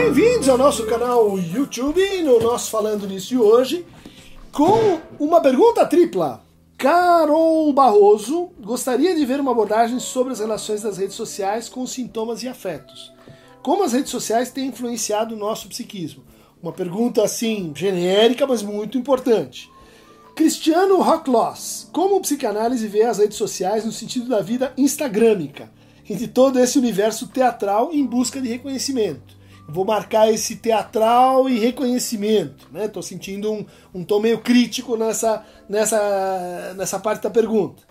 Bem-vindos ao nosso canal YouTube, no nosso Falando Nisso de hoje, com uma pergunta tripla. Carol Barroso gostaria de ver uma abordagem sobre as relações das redes sociais com sintomas e afetos. Como as redes sociais têm influenciado o nosso psiquismo? Uma pergunta assim, genérica, mas muito importante. Cristiano Rockloss, como o psicanálise vê as redes sociais no sentido da vida instagrâmica e de todo esse universo teatral em busca de reconhecimento? Vou marcar esse teatral e reconhecimento, né? Tô sentindo um, um tom meio crítico nessa, nessa, nessa parte da pergunta.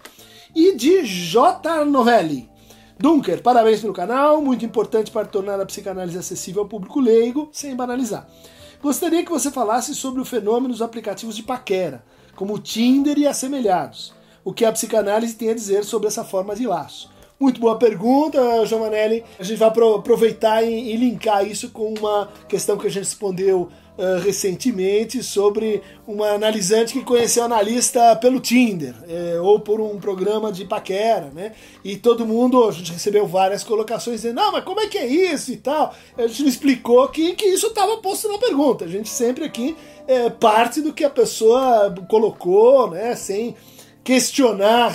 E de J. Novelli. Dunker, parabéns pelo canal, muito importante para tornar a psicanálise acessível ao público leigo, sem banalizar. Gostaria que você falasse sobre o fenômeno dos aplicativos de paquera como o Tinder e assemelhados. O que a psicanálise tem a dizer sobre essa forma de laço? Muito boa pergunta, João Manelli. A gente vai aproveitar e, linkar isso com uma questão que a gente respondeu uh, recentemente sobre uma analisante que conheceu analista pelo Tinder é, ou por um programa de paquera, né? E todo mundo, a gente recebeu várias colocações dizendo, não, mas como é que é isso e tal. A gente não explicou que, que isso estava posto na pergunta. A gente sempre aqui é, parte do que a pessoa colocou, né? Sem questionar,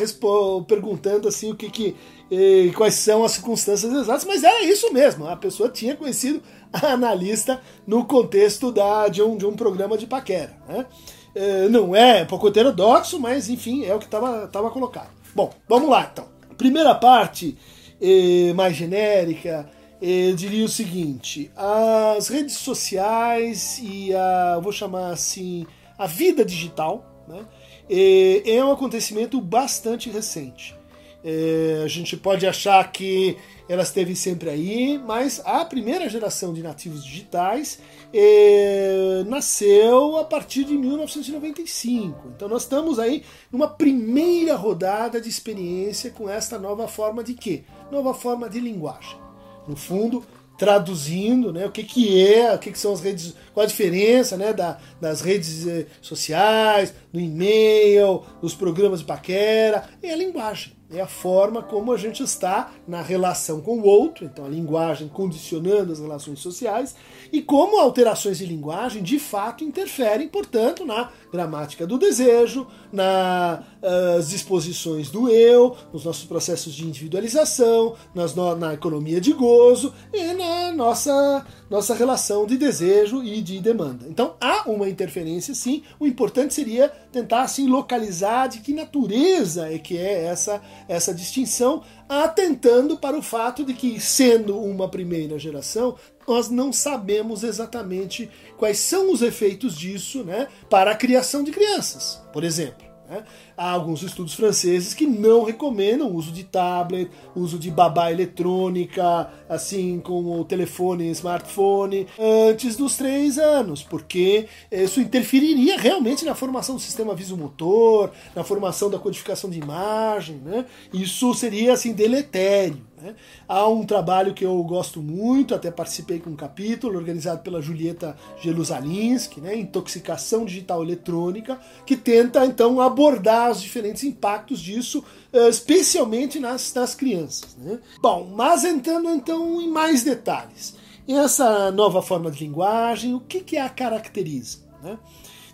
perguntando assim o que, que eh, quais são as circunstâncias exatas, mas era isso mesmo. A pessoa tinha conhecido a analista no contexto da, de, um, de um programa de paquera. Né? Eh, não é pouco heterodoxo, mas enfim, é o que estava colocado. Bom, vamos lá então. Primeira parte, eh, mais genérica, eu diria o seguinte: as redes sociais e a, vou chamar assim, a vida digital, né, é, é um acontecimento bastante recente. É, a gente pode achar que ela esteve sempre aí, mas a primeira geração de nativos digitais é, nasceu a partir de 1995. Então nós estamos aí numa primeira rodada de experiência com esta nova forma de quê? Nova forma de linguagem no fundo, traduzindo né, o que, que é, o que, que são as redes, qual a diferença né, da, das redes eh, sociais, do e-mail, dos programas de paquera, é a linguagem é a forma como a gente está na relação com o outro, então a linguagem condicionando as relações sociais, e como alterações de linguagem de fato interferem, portanto, na gramática do desejo, nas uh, disposições do eu, nos nossos processos de individualização, nas, na economia de gozo e na nossa, nossa relação de desejo e de demanda. Então há uma interferência sim, o importante seria tentar assim localizar de que natureza é que é essa essa distinção, atentando para o fato de que, sendo uma primeira geração, nós não sabemos exatamente quais são os efeitos disso né, para a criação de crianças, por exemplo. Né? Há alguns estudos franceses que não recomendam o uso de tablet, uso de babá eletrônica, assim como telefone smartphone, antes dos três anos, porque isso interferiria realmente na formação do sistema visomotor, na formação da codificação de imagem, né? Isso seria assim deletério. Né? Há um trabalho que eu gosto muito, até participei com um capítulo, organizado pela Julieta Jerusalinski, né? Intoxicação Digital Eletrônica, que tenta então abordar os diferentes impactos disso, eh, especialmente nas, nas crianças. Né? Bom, mas entrando então em mais detalhes. Essa nova forma de linguagem, o que, que a caracteriza? Né?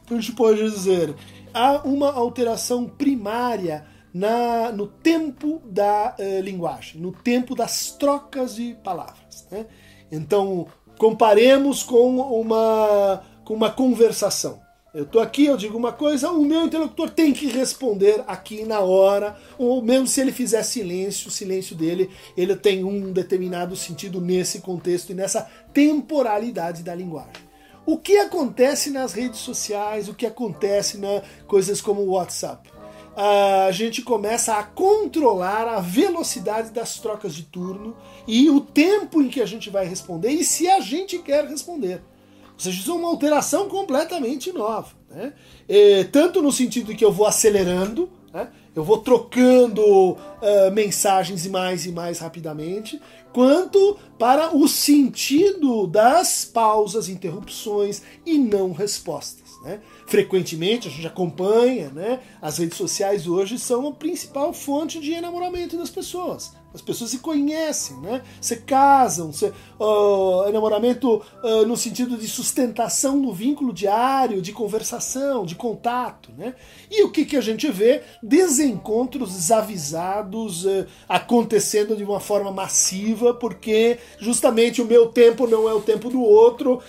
Então a gente pode dizer, há uma alteração primária na, no tempo da uh, linguagem, no tempo das trocas de palavras. Né? Então, comparemos com uma, com uma conversação. Eu estou aqui, eu digo uma coisa, o meu interlocutor tem que responder aqui na hora, ou mesmo se ele fizer silêncio, o silêncio dele ele tem um determinado sentido nesse contexto e nessa temporalidade da linguagem. O que acontece nas redes sociais, o que acontece na coisas como o WhatsApp? a gente começa a controlar a velocidade das trocas de turno e o tempo em que a gente vai responder e se a gente quer responder. Ou seja, isso é uma alteração completamente nova. Né? E, tanto no sentido que eu vou acelerando, né? eu vou trocando uh, mensagens mais e mais rapidamente, quanto para o sentido das pausas, interrupções e não respostas. Né? frequentemente, a gente acompanha, né? As redes sociais hoje são a principal fonte de enamoramento das pessoas. As pessoas se conhecem, né? Se casam, se, uh, enamoramento uh, no sentido de sustentação do vínculo diário, de conversação, de contato, né? E o que, que a gente vê? Desencontros desavisados uh, acontecendo de uma forma massiva, porque justamente o meu tempo não é o tempo do outro,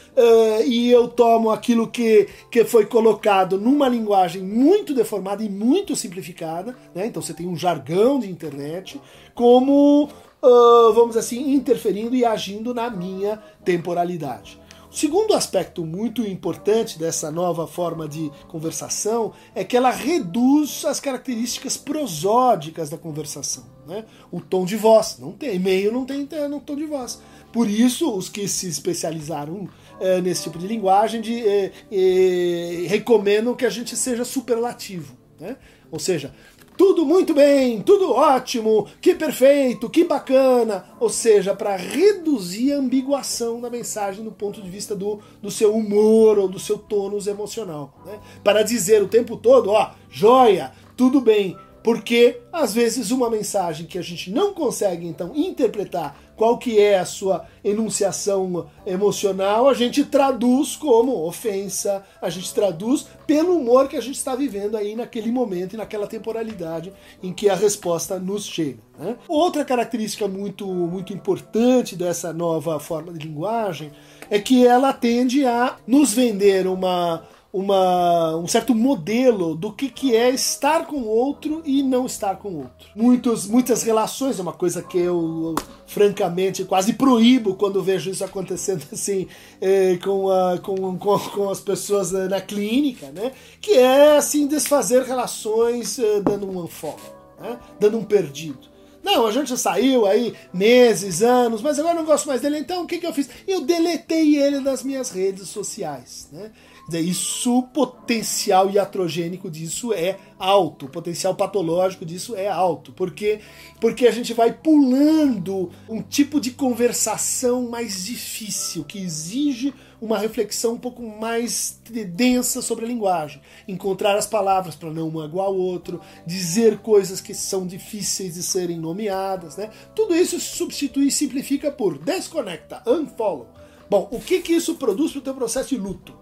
e eu tomo aquilo que, que foi colocado numa linguagem muito deformada e muito simplificada, né? Então você tem um jargão de internet como, uh, vamos assim, interferindo e agindo na minha temporalidade. O segundo aspecto muito importante dessa nova forma de conversação é que ela reduz as características prosódicas da conversação. Né? O tom de voz, não tem, e-mail não tem, não tom de voz. Por isso, os que se especializaram é, nesse tipo de linguagem de, é, é, recomendam que a gente seja superlativo. Né? Ou seja, tudo muito bem, tudo ótimo, que perfeito, que bacana. Ou seja, para reduzir a ambiguação da mensagem do ponto de vista do, do seu humor ou do seu tônus emocional. Né? Para dizer o tempo todo, ó, joia, tudo bem. Porque às vezes uma mensagem que a gente não consegue então interpretar qual que é a sua enunciação emocional, a gente traduz como ofensa, a gente traduz pelo humor que a gente está vivendo aí naquele momento e naquela temporalidade em que a resposta nos chega. Né? Outra característica muito, muito importante dessa nova forma de linguagem é que ela tende a nos vender uma uma, um certo modelo do que, que é estar com outro e não estar com outro. Muitos, muitas relações, é uma coisa que eu, francamente, quase proíbo quando vejo isso acontecendo assim eh, com, a, com, com, com, as pessoas na clínica, né? que é assim desfazer relações eh, dando um unfollow, né? dando um perdido. Não, a gente saiu aí meses, anos, mas agora eu não gosto mais dele, então o que, que eu fiz? Eu deletei ele das minhas redes sociais. Né? Isso, o potencial iatrogênico disso é alto, o potencial patológico disso é alto, porque porque a gente vai pulando um tipo de conversação mais difícil, que exige uma reflexão um pouco mais densa sobre a linguagem, encontrar as palavras para não magoar o outro, dizer coisas que são difíceis de serem nomeadas, né? Tudo isso se substitui e simplifica por desconecta, unfollow. Bom, o que que isso produz para o teu processo de luto?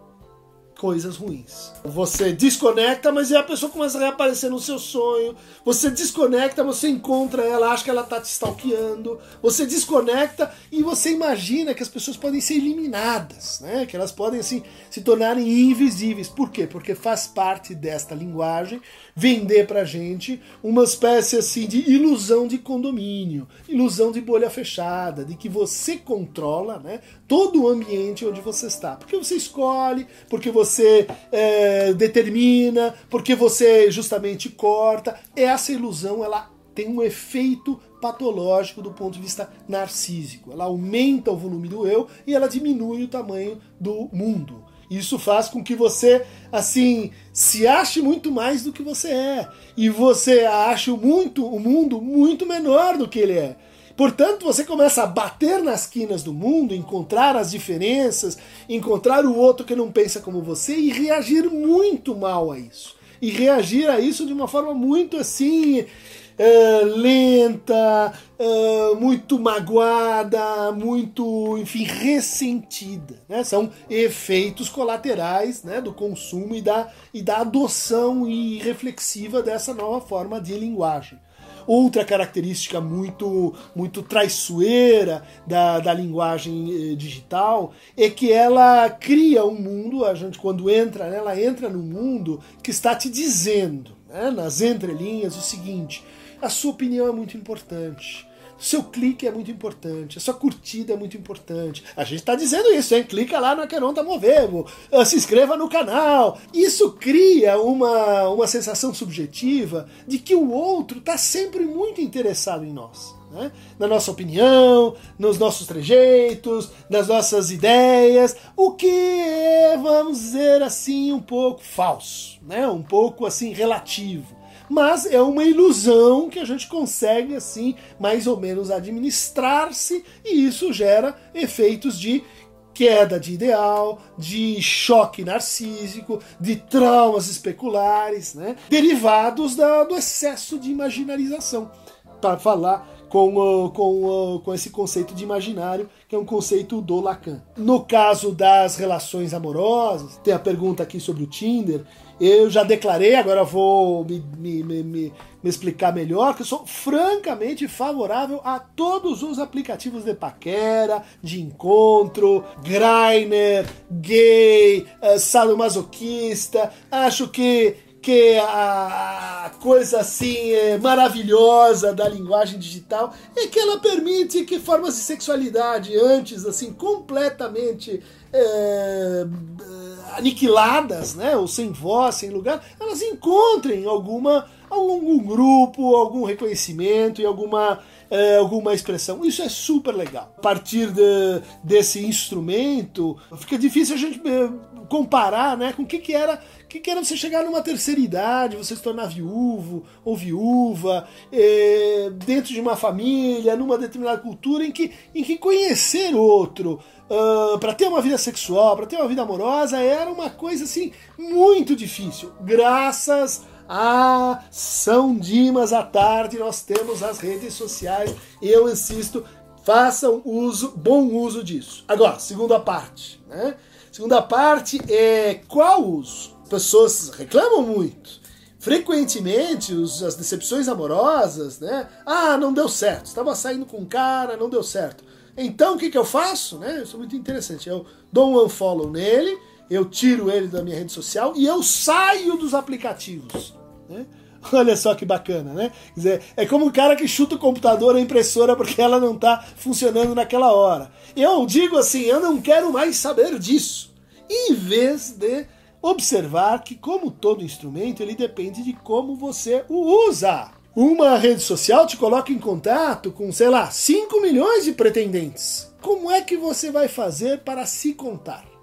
Coisas ruins. Você desconecta, mas a pessoa começa a reaparecer no seu sonho. Você desconecta, você encontra ela, acha que ela tá te stalkeando. Você desconecta e você imagina que as pessoas podem ser eliminadas, né? Que elas podem assim se tornarem invisíveis. Por quê? Porque faz parte desta linguagem vender pra gente uma espécie assim de ilusão de condomínio, ilusão de bolha fechada, de que você controla, né, todo o ambiente onde você está. Porque você escolhe, porque você você é, determina, porque você justamente corta. Essa ilusão ela tem um efeito patológico do ponto de vista narcísico. Ela aumenta o volume do eu e ela diminui o tamanho do mundo. Isso faz com que você, assim, se ache muito mais do que você é. E você ache muito, o mundo muito menor do que ele é. Portanto, você começa a bater nas quinas do mundo, encontrar as diferenças, encontrar o outro que não pensa como você e reagir muito mal a isso. E reagir a isso de uma forma muito assim. Uh, lenta, uh, muito magoada, muito, enfim, ressentida. Né? São efeitos colaterais né, do consumo e da, e da adoção irreflexiva dessa nova forma de linguagem. Outra característica muito, muito traiçoeira da, da linguagem eh, digital é que ela cria um mundo, a gente quando entra, ela entra no mundo que está te dizendo, né, nas entrelinhas, o seguinte: a sua opinião é muito importante. Seu clique é muito importante, a sua curtida é muito importante. A gente está dizendo isso, hein? Clica lá no Aqueron tá Movevo, ah, se inscreva no canal. Isso cria uma, uma sensação subjetiva de que o outro está sempre muito interessado em nós. Né? Na nossa opinião, nos nossos trejeitos, nas nossas ideias, o que é, vamos dizer assim, um pouco falso, né? um pouco assim relativo mas é uma ilusão que a gente consegue assim mais ou menos administrar-se e isso gera efeitos de queda de ideal, de choque narcísico, de traumas especulares, né? derivados da, do excesso de imaginarização. Para falar com, com, com esse conceito de imaginário, que é um conceito do Lacan. No caso das relações amorosas, tem a pergunta aqui sobre o Tinder. Eu já declarei, agora vou me, me, me, me, explicar melhor, que eu sou francamente favorável a todos os aplicativos de paquera, de encontro, Griner, gay, uh, sadomasoquista. Acho que que a coisa assim é maravilhosa da linguagem digital é que ela permite que formas de sexualidade antes assim completamente é, aniquiladas, né, ou sem voz, sem lugar, elas encontrem alguma algum grupo, algum reconhecimento e alguma é, alguma expressão. Isso é super legal. A partir de, desse instrumento, fica difícil a gente é, comparar né, com o que, que era que, que era você chegar numa terceira idade, você se tornar viúvo ou viúva, é, dentro de uma família, numa determinada cultura, em que, em que conhecer outro, uh, ah, para ter uma vida sexual, para ter uma vida amorosa, era uma coisa assim muito difícil. Graças a São Dimas à tarde, nós temos as redes sociais. Eu insisto, façam uso, bom uso disso. Agora, segunda parte, né? Segunda parte é qual uso? pessoas reclamam muito. Frequentemente, os, as decepções amorosas, né? Ah, não deu certo. Estava saindo com um cara, não deu certo. Então o que, que eu faço? Né? Isso é muito interessante. Eu dou um unfollow nele, eu tiro ele da minha rede social e eu saio dos aplicativos. Né? Olha só que bacana, né? Dizer, é como o cara que chuta o computador, a impressora, porque ela não está funcionando naquela hora. Eu digo assim, eu não quero mais saber disso. Em vez de observar que, como todo instrumento, ele depende de como você o usa. Uma rede social te coloca em contato com, sei lá, 5 milhões de pretendentes. Como é que você vai fazer para se contar?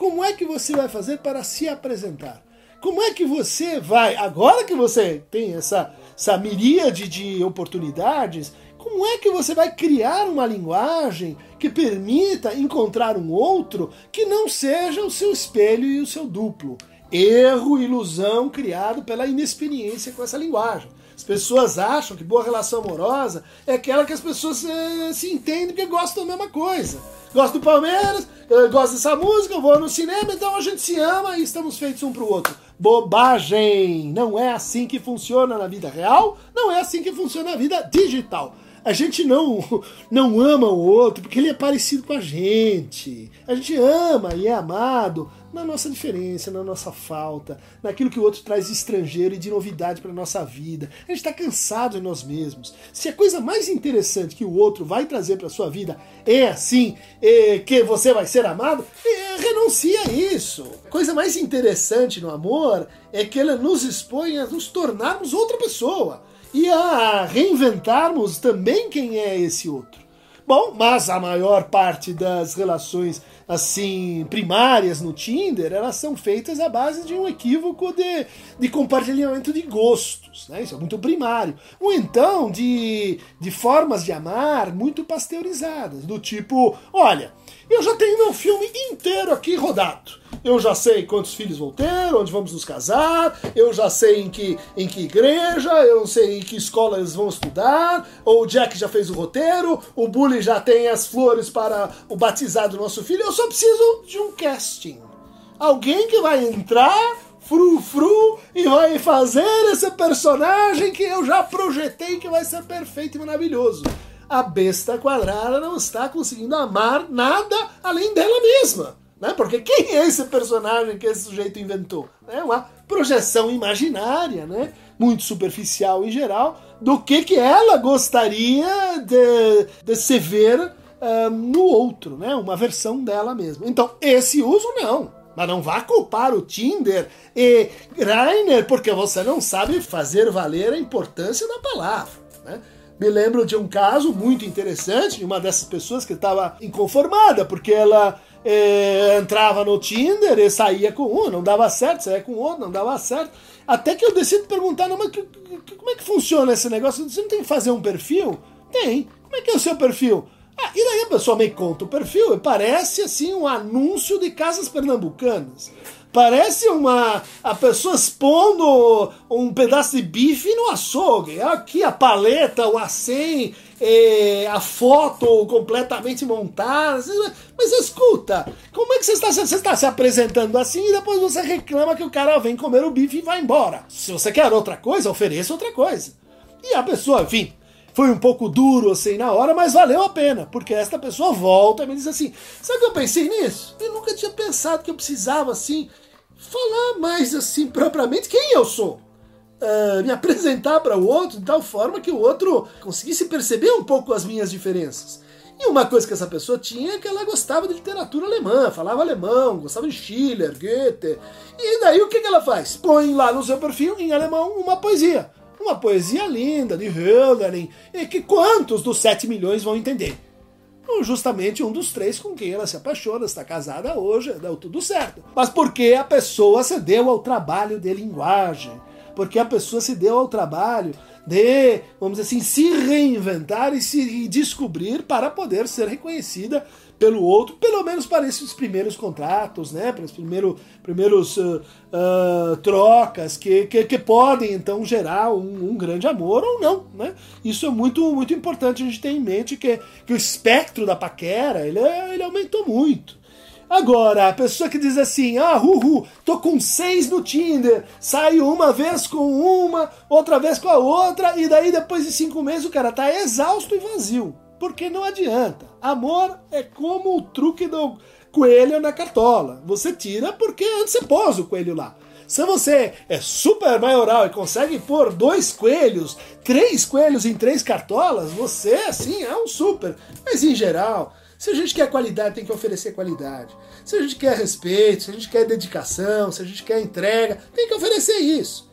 Como é que você vai fazer para se apresentar? Como é que você vai, agora que você tem essa, essa miríade de oportunidades, como é que você vai criar uma linguagem que permita encontrar um outro que não seja o seu espelho e o seu duplo? Erro, ilusão criado pela inexperiência com essa linguagem. As pessoas acham que boa relação amorosa é aquela que as pessoas eh, se entendem porque gostam da mesma coisa. Gosto do Palmeiras, gosto dessa música, vou no cinema, então a gente se ama e estamos feitos um pro outro. Bobagem! Não é assim que funciona na vida real, não é assim que funciona na vida digital. A gente não, não ama o outro porque ele é parecido com a gente. A gente ama e é amado na nossa diferença, na nossa falta, naquilo que o outro traz de estrangeiro e de novidade para nossa vida. A gente está cansado de nós mesmos. Se a coisa mais interessante que o outro vai trazer para sua vida é assim, é que você vai ser amado, é, renuncia a isso. A coisa mais interessante no amor é que ela nos expõe a nos tornarmos outra pessoa e a reinventarmos também quem é esse outro. Bom, mas a maior parte das relações assim primárias no Tinder, elas são feitas à base de um equívoco de, de compartilhamento de gostos, né? Isso é muito primário. Ou então de, de formas de amar muito pasteurizadas, do tipo, olha, eu já tenho meu filme inteiro aqui rodado. Eu já sei quantos filhos vou ter, onde vamos nos casar, eu já sei em que, em que igreja, eu sei em que escola eles vão estudar, ou o Jack já fez o roteiro, o Bully já tem as flores para o batizado do nosso filho, eu só preciso de um casting. Alguém que vai entrar, frufru, e vai fazer esse personagem que eu já projetei que vai ser perfeito e maravilhoso. A besta quadrada não está conseguindo amar nada além dela mesma. Né? Porque quem é esse personagem que esse sujeito inventou? É uma projeção imaginária, né? muito superficial em geral, do que, que ela gostaria de, de se ver uh, no outro, né? uma versão dela mesma. Então, esse uso não. Mas não vá culpar o Tinder e Griner porque você não sabe fazer valer a importância da palavra. Né? Me lembro de um caso muito interessante de uma dessas pessoas que estava inconformada porque ela é, entrava no Tinder e saía com um, não dava certo, saía com outro, não dava certo. Até que eu decido perguntar, não, mas que, que, como é que funciona esse negócio? Você não tem que fazer um perfil? Tem. Como é que é o seu perfil? Ah, e daí a pessoa me conta o perfil e parece assim um anúncio de casas pernambucanas. Parece uma a pessoa expondo um pedaço de bife no açougue. Aqui a paleta, o acém, é, a foto completamente montada. Mas escuta, como é que você está, você está se apresentando assim e depois você reclama que o cara vem comer o bife e vai embora? Se você quer outra coisa, ofereça outra coisa. E a pessoa, enfim, foi um pouco duro assim na hora, mas valeu a pena, porque esta pessoa volta e me diz assim: sabe que eu pensei nisso? Eu nunca tinha pensado que eu precisava assim falar mais assim propriamente quem eu sou. Uh, me apresentar para o outro de tal forma que o outro conseguisse perceber um pouco as minhas diferenças. E uma coisa que essa pessoa tinha é que ela gostava de literatura alemã, falava alemão, gostava de Schiller, Goethe. E daí o que, que ela faz? Põe lá no seu perfil, em alemão, uma poesia. Uma poesia linda, de Hölderlin, e que quantos dos 7 milhões vão entender? Justamente um dos três com quem ela se apaixona, está casada hoje, deu tudo certo. Mas porque a pessoa se deu ao trabalho de linguagem, porque a pessoa se deu ao trabalho de, vamos dizer assim, se reinventar e se descobrir para poder ser reconhecida pelo outro, pelo menos para esses primeiros contratos, né, para os primeiros, primeiros uh, trocas que, que, que, podem então gerar um, um, grande amor ou não, né? Isso é muito muito importante a gente ter em mente que, que o espectro da paquera ele, ele aumentou muito. Agora, a pessoa que diz assim, ah, uhu, tô com seis no Tinder, saio uma vez com uma, outra vez com a outra, e daí depois de cinco meses o cara tá exausto e vazio. Porque não adianta. Amor é como o truque do coelho na cartola. Você tira porque antes você pôs o coelho lá. Se você é super maioral e consegue pôr dois coelhos, três coelhos em três cartolas, você, assim, é um super. Mas em geral, se a gente quer qualidade, tem que oferecer qualidade. Se a gente quer respeito, se a gente quer dedicação, se a gente quer entrega, tem que oferecer isso.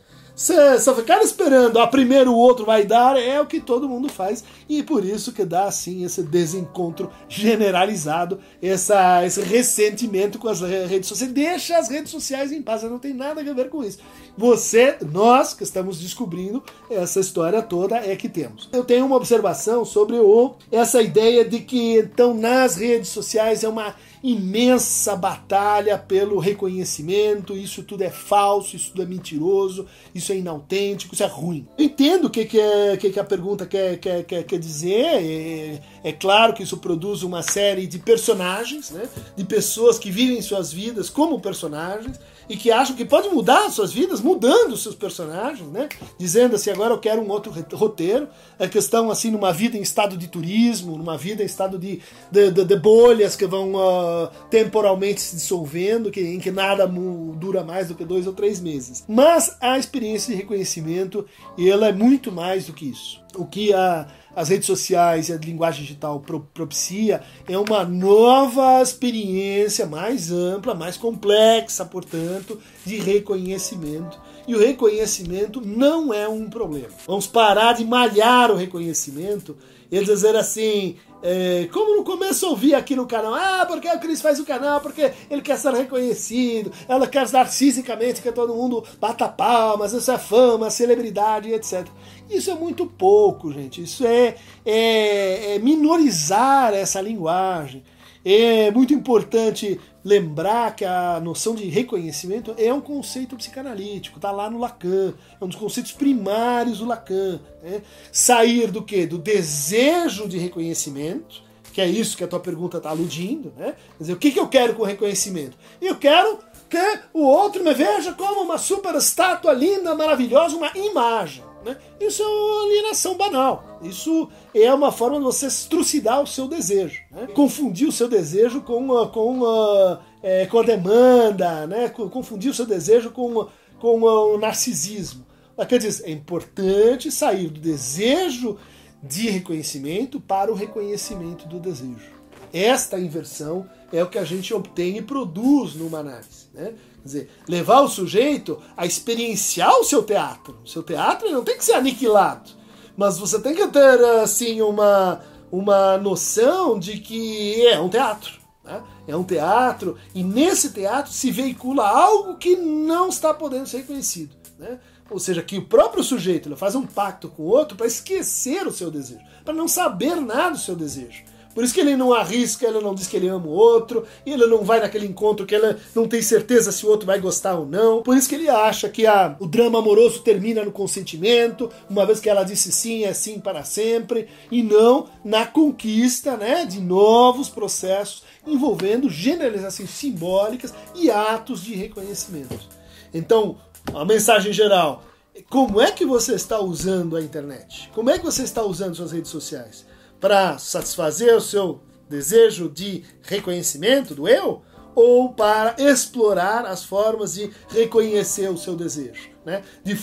Só ficar esperando a primeiro o outro vai dar é o que todo mundo faz e por isso que dá assim esse desencontro generalizado, essa, esse ressentimento com as redes sociais. Deixa as redes sociais em paz, não tem nada a ver com isso. Você, nós que estamos descobrindo essa história toda é que temos. Eu tenho uma observação sobre o essa ideia de que então nas redes sociais é uma imensa batalha pelo reconhecimento, isso tudo é falso, isso tudo é mentiroso, isso é inautêntico, isso é ruim. Eu entendo o que, que, é, que, que a pergunta quer, quer, quer, quer dizer, é, é claro que isso produz uma série de personagens, né, de pessoas que vivem suas vidas como personagens, e que acham que pode mudar suas vidas mudando seus personagens, né? Dizendo assim, agora eu quero um outro roteiro. A questão assim numa vida em estado de turismo, numa vida em estado de, de, de, de bolhas que vão uh, temporalmente se dissolvendo, que, em que nada dura mais do que dois ou três meses. Mas a experiência de reconhecimento, ela é muito mais do que isso. O que a as redes sociais e a linguagem digital propicia é uma nova experiência mais ampla, mais complexa, portanto, de reconhecimento. E o reconhecimento não é um problema. Vamos parar de malhar o reconhecimento e dizer assim, é, como no começo eu ouvi aqui no canal, ah, porque o Cris faz o canal, porque ele quer ser reconhecido, ela quer narcisicamente que todo mundo bata palmas, isso é fama, celebridade, etc. Isso é muito pouco, gente. Isso é, é, é minorizar essa linguagem. É muito importante lembrar que a noção de reconhecimento é um conceito psicanalítico, está lá no Lacan, é um dos conceitos primários do Lacan. Né? Sair do que? Do desejo de reconhecimento, que é isso que a tua pergunta está aludindo, né? Quer dizer, o que, que eu quero com reconhecimento? Eu quero que o outro me veja como uma super estátua linda, maravilhosa, uma imagem. Né? Isso é uma alienação banal. Isso é uma forma de você trucidar o seu desejo. Né? Confundir o seu desejo com, a, com, a, é, com a demanda, né? confundir o seu desejo com, com o narcisismo. Quer dizer, é importante sair do desejo de reconhecimento para o reconhecimento do desejo. Esta inversão é o que a gente obtém e produz numa análise. Né? Quer dizer, levar o sujeito a experienciar o seu teatro. O seu teatro não tem que ser aniquilado, mas você tem que ter assim uma, uma noção de que é um teatro. Né? É um teatro e nesse teatro se veicula algo que não está podendo ser reconhecido. Né? Ou seja, que o próprio sujeito faz um pacto com o outro para esquecer o seu desejo, para não saber nada do seu desejo Por isso que ele não arrisca, ele não diz que ele ama o outro, e ele não vai naquele encontro que ele não tem certeza se o outro vai gostar ou não. Por isso que ele acha que a, o drama amoroso termina no consentimento, uma vez que ela disse sim, é sim para sempre, e não na conquista né, de novos processos envolvendo generalizações simbólicas e atos de reconhecimento. Então, a mensagem geral como é que você está usando a internet? Como é que você está usando suas redes sociais? Para satisfazer o seu desejo de reconhecimento do eu? Ou para explorar as formas de reconhecer o seu desejo? Né? De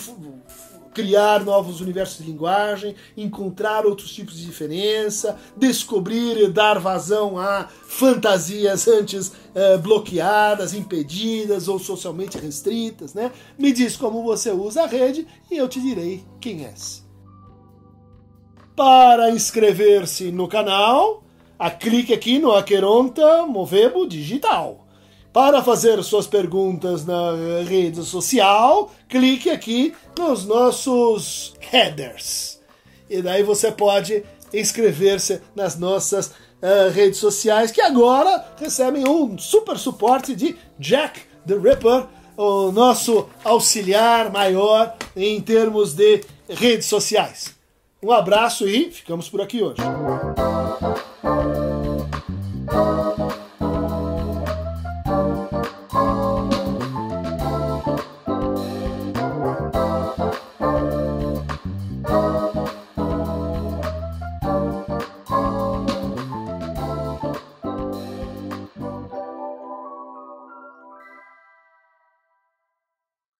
criar novos universos de linguagem, encontrar outros tipos de diferença, descobrir e dar vazão a fantasias antes eh, bloqueadas, impedidas ou socialmente restritas, né? Me diz como você usa a rede e eu te direi quem és. Para inscrever-se no canal, clique aqui no Aqueronta Movebo Digital. Para fazer suas perguntas na rede social, clique aqui nos nossos headers. E daí você pode inscrever-se nas nossas uh, redes sociais, que agora recebem um super suporte de Jack the Ripper, o nosso auxiliar maior em termos de redes sociais. Um abraço e ficamos por aqui hoje.